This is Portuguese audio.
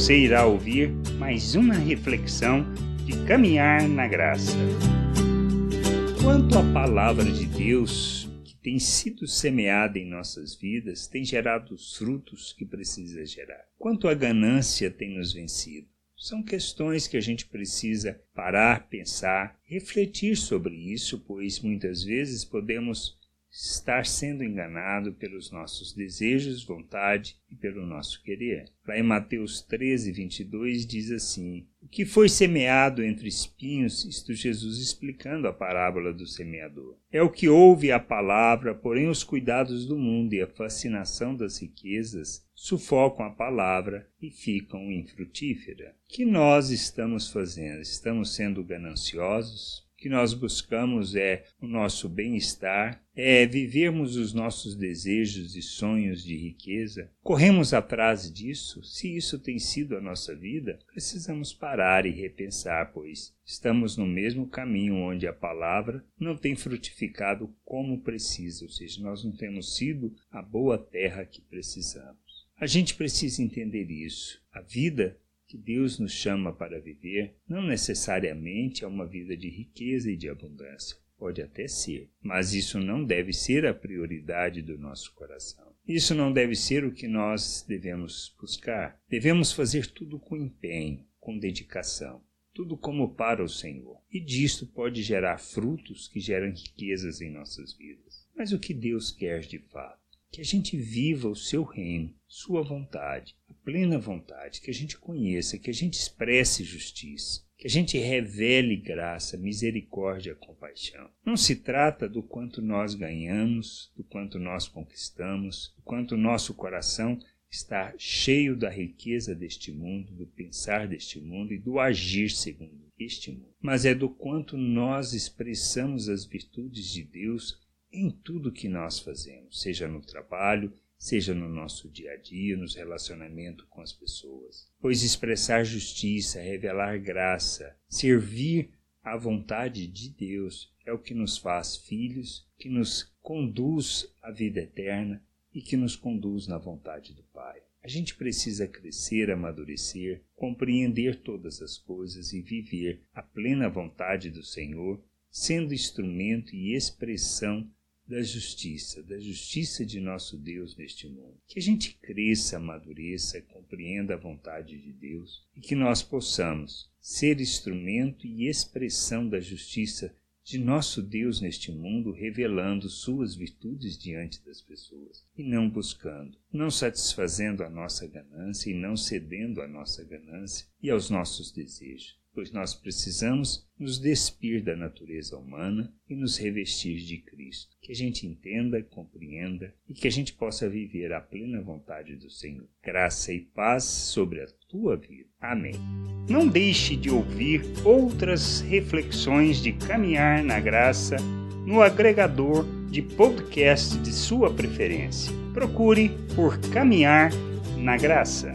Você irá ouvir mais uma reflexão de caminhar na graça. Quanto à palavra de Deus que tem sido semeada em nossas vidas, tem gerado os frutos que precisa gerar. Quanto à ganância tem nos vencido. São questões que a gente precisa parar, pensar, refletir sobre isso, pois muitas vezes podemos estar sendo enganado pelos nossos desejos, vontade e pelo nosso querer. Lá em Mateus 13, 22 diz assim: O que foi semeado entre espinhos, isto Jesus explicando a parábola do semeador. É o que ouve a palavra, porém os cuidados do mundo e a fascinação das riquezas sufocam a palavra e ficam infrutífera. O que nós estamos fazendo? Estamos sendo gananciosos? Que nós buscamos é o nosso bem-estar, é vivermos os nossos desejos e sonhos de riqueza. Corremos atrás disso? Se isso tem sido a nossa vida, precisamos parar e repensar, pois estamos no mesmo caminho onde a palavra não tem frutificado como precisa, ou seja, nós não temos sido a boa terra que precisamos. A gente precisa entender isso. A vida que Deus nos chama para viver não necessariamente é uma vida de riqueza e de abundância. Pode até ser, mas isso não deve ser a prioridade do nosso coração. Isso não deve ser o que nós devemos buscar. Devemos fazer tudo com empenho, com dedicação, tudo como para o Senhor. E disto pode gerar frutos que geram riquezas em nossas vidas. Mas o que Deus quer de fato? Que a gente viva o seu reino, sua vontade, plena vontade, que a gente conheça, que a gente expresse justiça, que a gente revele graça, misericórdia, compaixão. Não se trata do quanto nós ganhamos, do quanto nós conquistamos, do quanto nosso coração está cheio da riqueza deste mundo, do pensar deste mundo e do agir segundo este mundo. Mas é do quanto nós expressamos as virtudes de Deus em tudo que nós fazemos, seja no trabalho, seja no nosso dia a dia, nos relacionamentos com as pessoas. Pois expressar justiça, revelar graça, servir à vontade de Deus é o que nos faz filhos, que nos conduz à vida eterna e que nos conduz na vontade do Pai. A gente precisa crescer, amadurecer, compreender todas as coisas e viver a plena vontade do Senhor, sendo instrumento e expressão da justiça, da justiça de nosso Deus neste mundo. Que a gente cresça, amadureça, compreenda a vontade de Deus e que nós possamos ser instrumento e expressão da justiça de nosso Deus neste mundo, revelando suas virtudes diante das pessoas e não buscando, não satisfazendo a nossa ganância e não cedendo à nossa ganância e aos nossos desejos pois nós precisamos nos despir da natureza humana e nos revestir de Cristo. Que a gente entenda, compreenda e que a gente possa viver a plena vontade do Senhor. Graça e paz sobre a tua vida. Amém. Não deixe de ouvir outras reflexões de caminhar na graça no agregador de podcast de sua preferência. Procure por Caminhar na Graça.